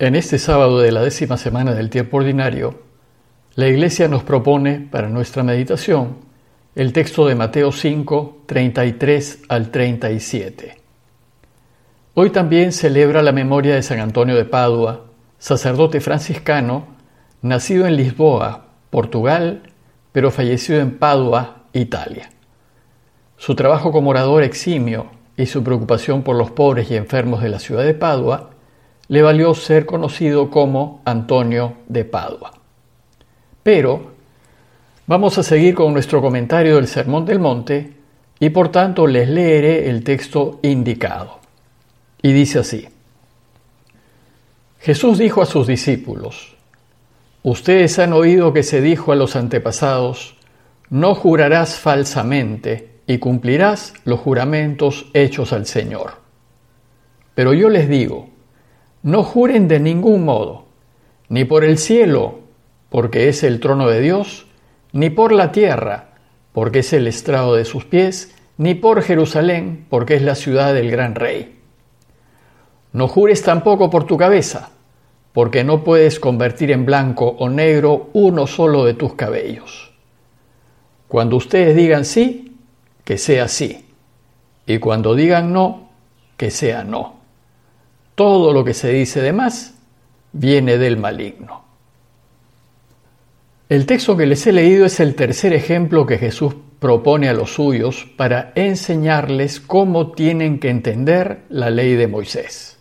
En este sábado de la décima semana del tiempo ordinario, la Iglesia nos propone para nuestra meditación el texto de Mateo 5, 33 al 37. Hoy también celebra la memoria de San Antonio de Padua, sacerdote franciscano, nacido en Lisboa, Portugal, pero fallecido en Padua, Italia. Su trabajo como orador eximio y su preocupación por los pobres y enfermos de la ciudad de Padua le valió ser conocido como Antonio de Padua. Pero vamos a seguir con nuestro comentario del Sermón del Monte y por tanto les leeré el texto indicado. Y dice así, Jesús dijo a sus discípulos, Ustedes han oído que se dijo a los antepasados, no jurarás falsamente y cumplirás los juramentos hechos al Señor. Pero yo les digo, no juren de ningún modo, ni por el cielo, porque es el trono de Dios, ni por la tierra, porque es el estrado de sus pies, ni por Jerusalén, porque es la ciudad del gran rey. No jures tampoco por tu cabeza, porque no puedes convertir en blanco o negro uno solo de tus cabellos. Cuando ustedes digan sí, que sea sí, y cuando digan no, que sea no todo lo que se dice de más viene del maligno. El texto que les he leído es el tercer ejemplo que Jesús propone a los suyos para enseñarles cómo tienen que entender la ley de Moisés.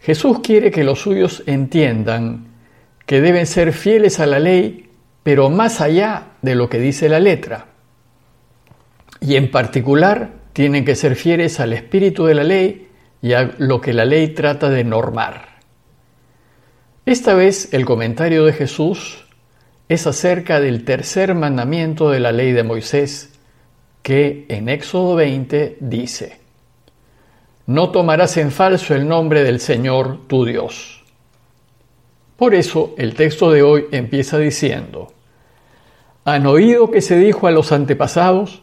Jesús quiere que los suyos entiendan que deben ser fieles a la ley, pero más allá de lo que dice la letra. Y en particular tienen que ser fieles al espíritu de la ley y a lo que la ley trata de normar. Esta vez el comentario de Jesús es acerca del tercer mandamiento de la ley de Moisés, que en Éxodo 20 dice, No tomarás en falso el nombre del Señor tu Dios. Por eso el texto de hoy empieza diciendo, ¿Han oído que se dijo a los antepasados,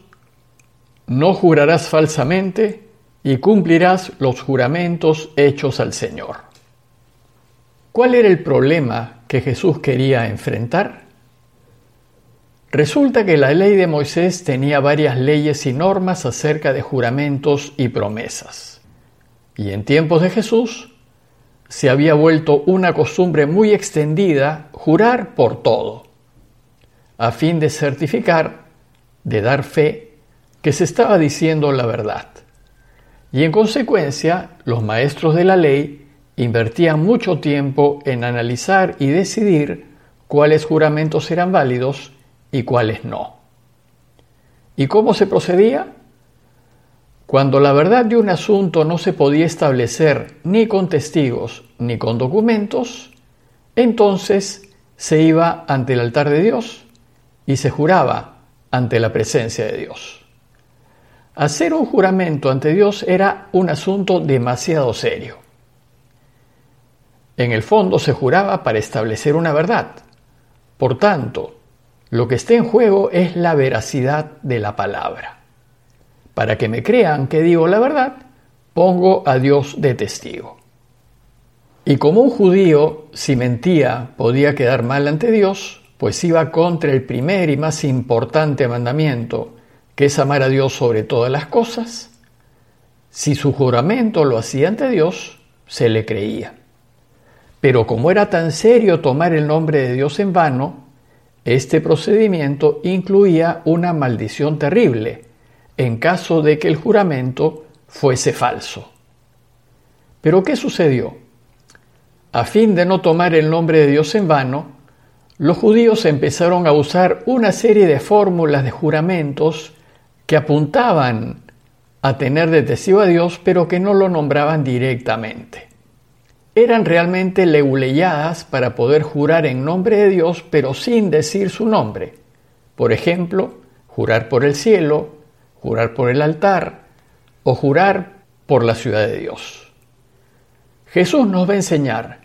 no jurarás falsamente y cumplirás los juramentos hechos al Señor. ¿Cuál era el problema que Jesús quería enfrentar? Resulta que la ley de Moisés tenía varias leyes y normas acerca de juramentos y promesas. Y en tiempos de Jesús se había vuelto una costumbre muy extendida jurar por todo, a fin de certificar, de dar fe, que se estaba diciendo la verdad. Y en consecuencia, los maestros de la ley invertían mucho tiempo en analizar y decidir cuáles juramentos eran válidos y cuáles no. ¿Y cómo se procedía? Cuando la verdad de un asunto no se podía establecer ni con testigos ni con documentos, entonces se iba ante el altar de Dios y se juraba ante la presencia de Dios. Hacer un juramento ante Dios era un asunto demasiado serio. En el fondo se juraba para establecer una verdad. Por tanto, lo que está en juego es la veracidad de la palabra. Para que me crean que digo la verdad, pongo a Dios de testigo. Y como un judío, si mentía, podía quedar mal ante Dios, pues iba contra el primer y más importante mandamiento, que es amar a Dios sobre todas las cosas, si su juramento lo hacía ante Dios, se le creía. Pero como era tan serio tomar el nombre de Dios en vano, este procedimiento incluía una maldición terrible en caso de que el juramento fuese falso. Pero ¿qué sucedió? A fin de no tomar el nombre de Dios en vano, los judíos empezaron a usar una serie de fórmulas de juramentos que apuntaban a tener de testigo a Dios, pero que no lo nombraban directamente. Eran realmente leuleyadas para poder jurar en nombre de Dios, pero sin decir su nombre. Por ejemplo, jurar por el cielo, jurar por el altar o jurar por la ciudad de Dios. Jesús nos va a enseñar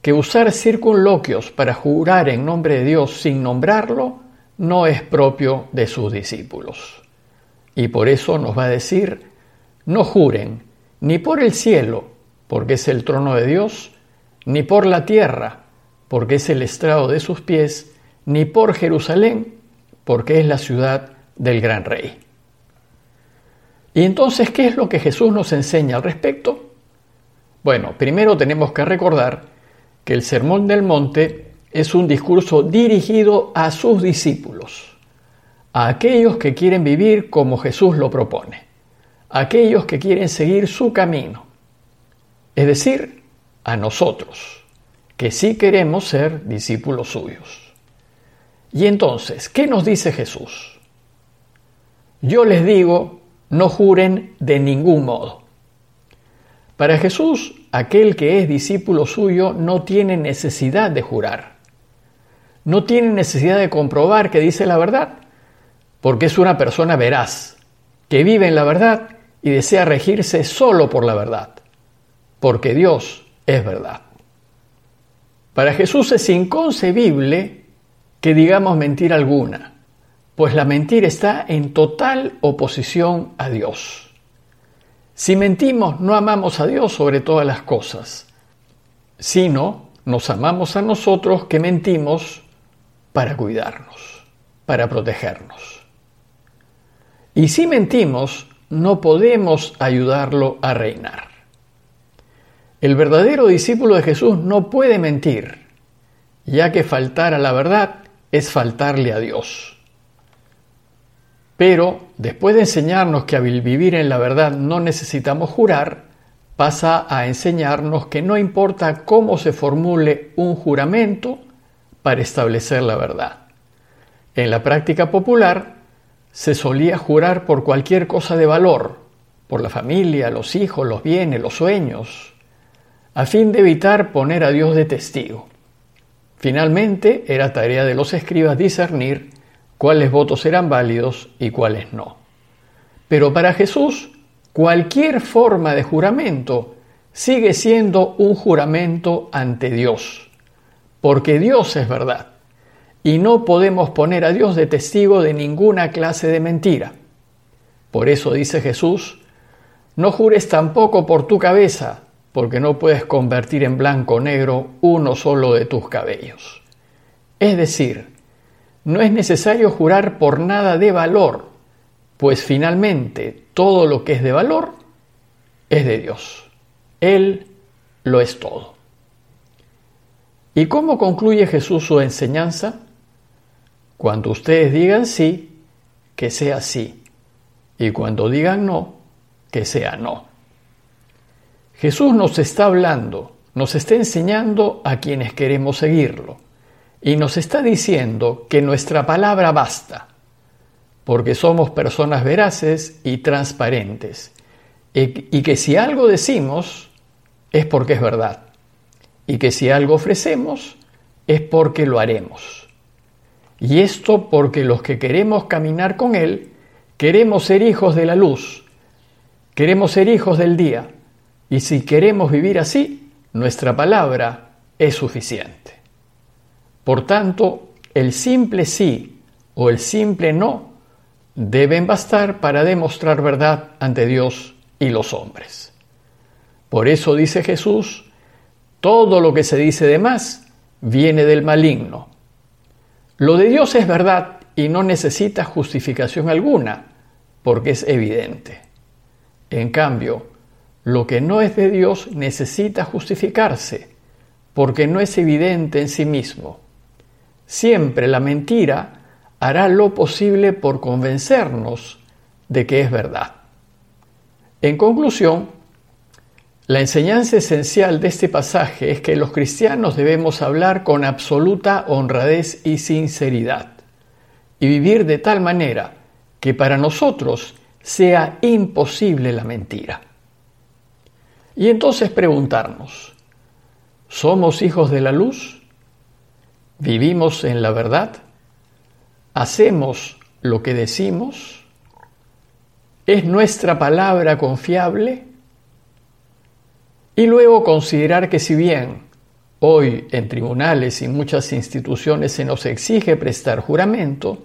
que usar circunloquios para jurar en nombre de Dios sin nombrarlo no es propio de sus discípulos. Y por eso nos va a decir, no juren ni por el cielo, porque es el trono de Dios, ni por la tierra, porque es el estrado de sus pies, ni por Jerusalén, porque es la ciudad del gran rey. Y entonces, ¿qué es lo que Jesús nos enseña al respecto? Bueno, primero tenemos que recordar que el Sermón del Monte es un discurso dirigido a sus discípulos, a aquellos que quieren vivir como Jesús lo propone, a aquellos que quieren seguir su camino, es decir, a nosotros, que sí queremos ser discípulos suyos. Y entonces, ¿qué nos dice Jesús? Yo les digo, no juren de ningún modo. Para Jesús, aquel que es discípulo suyo no tiene necesidad de jurar. No tiene necesidad de comprobar que dice la verdad, porque es una persona veraz, que vive en la verdad y desea regirse solo por la verdad, porque Dios es verdad. Para Jesús es inconcebible que digamos mentira alguna, pues la mentira está en total oposición a Dios. Si mentimos, no amamos a Dios sobre todas las cosas, sino nos amamos a nosotros que mentimos para cuidarnos, para protegernos. Y si mentimos, no podemos ayudarlo a reinar. El verdadero discípulo de Jesús no puede mentir, ya que faltar a la verdad es faltarle a Dios. Pero después de enseñarnos que al vivir en la verdad no necesitamos jurar, pasa a enseñarnos que no importa cómo se formule un juramento para establecer la verdad. En la práctica popular se solía jurar por cualquier cosa de valor, por la familia, los hijos, los bienes, los sueños, a fin de evitar poner a Dios de testigo. Finalmente, era tarea de los escribas discernir cuáles votos eran válidos y cuáles no. Pero para Jesús, cualquier forma de juramento sigue siendo un juramento ante Dios, porque Dios es verdad, y no podemos poner a Dios de testigo de ninguna clase de mentira. Por eso dice Jesús, no jures tampoco por tu cabeza, porque no puedes convertir en blanco o negro uno solo de tus cabellos. Es decir, no es necesario jurar por nada de valor, pues finalmente todo lo que es de valor es de Dios. Él lo es todo. ¿Y cómo concluye Jesús su enseñanza? Cuando ustedes digan sí, que sea sí, y cuando digan no, que sea no. Jesús nos está hablando, nos está enseñando a quienes queremos seguirlo y nos está diciendo que nuestra palabra basta, porque somos personas veraces y transparentes, y que si algo decimos es porque es verdad, y que si algo ofrecemos es porque lo haremos. Y esto porque los que queremos caminar con Él, queremos ser hijos de la luz, queremos ser hijos del día, y si queremos vivir así, nuestra palabra es suficiente. Por tanto, el simple sí o el simple no deben bastar para demostrar verdad ante Dios y los hombres. Por eso dice Jesús, todo lo que se dice de más viene del maligno. Lo de Dios es verdad y no necesita justificación alguna, porque es evidente. En cambio, lo que no es de Dios necesita justificarse, porque no es evidente en sí mismo. Siempre la mentira hará lo posible por convencernos de que es verdad. En conclusión, la enseñanza esencial de este pasaje es que los cristianos debemos hablar con absoluta honradez y sinceridad y vivir de tal manera que para nosotros sea imposible la mentira. Y entonces preguntarnos, ¿somos hijos de la luz? ¿Vivimos en la verdad? ¿Hacemos lo que decimos? ¿Es nuestra palabra confiable? Y luego considerar que si bien hoy en tribunales y muchas instituciones se nos exige prestar juramento,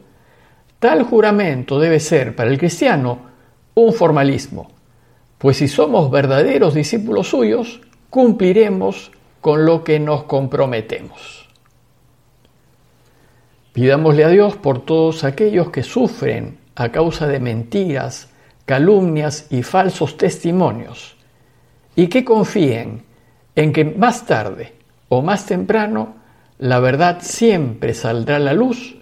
tal juramento debe ser para el cristiano un formalismo, pues si somos verdaderos discípulos suyos, cumpliremos con lo que nos comprometemos. Pidámosle a Dios por todos aquellos que sufren a causa de mentiras, calumnias y falsos testimonios, y que confíen en que más tarde o más temprano la verdad siempre saldrá a la luz,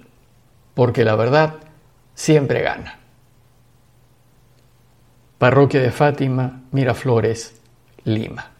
porque la verdad siempre gana. Parroquia de Fátima, Miraflores, Lima.